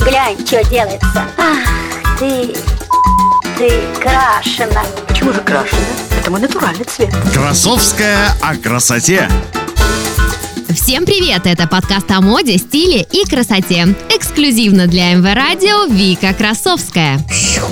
Глянь, что делается. Ах, ты, ты крашена. Почему же крашена? Это мой натуральный цвет. Красовская о красоте. Всем привет! Это подкаст о моде, стиле и красоте. Эксклюзивно для МВ Радио Вика Красовская.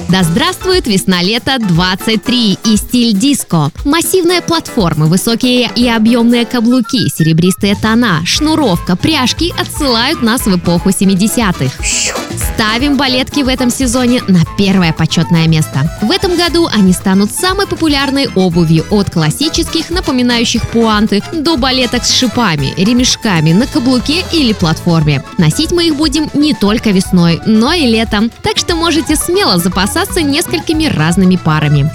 Да здравствует весна-лето 23 и стиль диско. Массивная платформа, высокие и объемные каблуки, серебристые тона, шнуровка, пряжки отсылают нас в эпоху 70-х. Ставим балетки в этом сезоне на первое почетное место. В этом году они станут самой популярной обувью от классических, напоминающих пуанты, до балеток с шипами, ремешками на каблуке или платформе. Носить мы их будем не только весной, но и летом. Так что можете смело запасаться несколькими разными парами.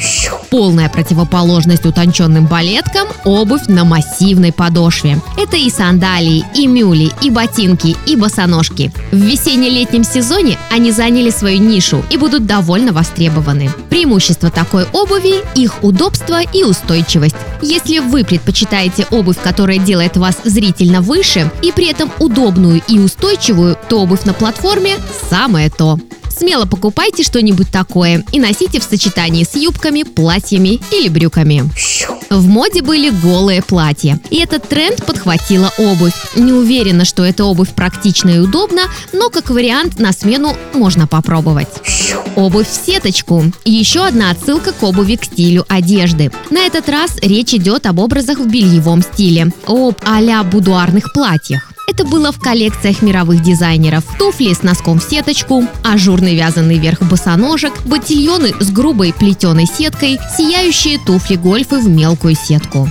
Полная противоположность утонченным балеткам – обувь на массивной подошве. Это и сандалии, и мюли, и ботинки, и босоножки. В весенне-летнем сезоне они заняли свою нишу и будут довольно востребованы. Преимущество такой обуви – их удобство и устойчивость. Если вы предпочитаете обувь, которая делает вас зрительно выше и при этом удобную и устойчивую, то обувь на платформе – самое то. Смело покупайте что-нибудь такое и носите в сочетании с юбками, платьями или брюками. В моде были голые платья, и этот тренд подхватила обувь. Не уверена, что эта обувь практична и удобна, но как вариант на смену можно попробовать. Обувь в сеточку. Еще одна отсылка к обуви к стилю одежды. На этот раз речь идет об образах в бельевом стиле, об а-ля будуарных платьях. Это было в коллекциях мировых дизайнеров. Туфли с носком в сеточку, ажурный вязаный верх босоножек, ботильоны с грубой плетеной сеткой, сияющие туфли-гольфы в мелкую сетку.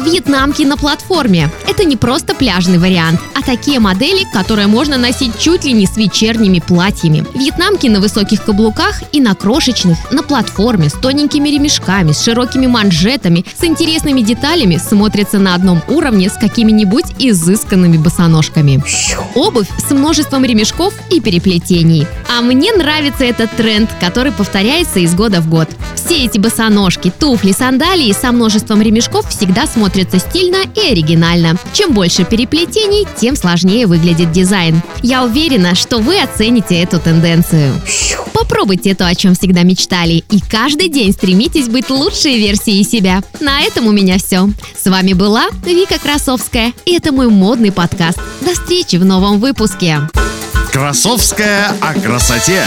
Вьетнамки на платформе. Это не просто пляжный вариант, а такие модели, которые можно носить чуть ли не с вечерними платьями. Вьетнамки на высоких каблуках и на крошечных, на платформе, с тоненькими ремешками, с широкими манжетами, с интересными деталями смотрятся на одном уровне с какими-нибудь изысканными босоножками ножками. Обувь с множеством ремешков и переплетений. А мне нравится этот тренд, который повторяется из года в год. Все эти босоножки, туфли, сандалии со множеством ремешков всегда смотрятся стильно и оригинально. Чем больше переплетений, тем сложнее выглядит дизайн. Я уверена, что вы оцените эту тенденцию. Попробуйте то, о чем всегда мечтали, и каждый день стремитесь быть лучшей версией себя. На этом у меня все. С вами была Вика Красовская, и это мой модный подкаст. До встречи в новом выпуске. Красовская о красоте.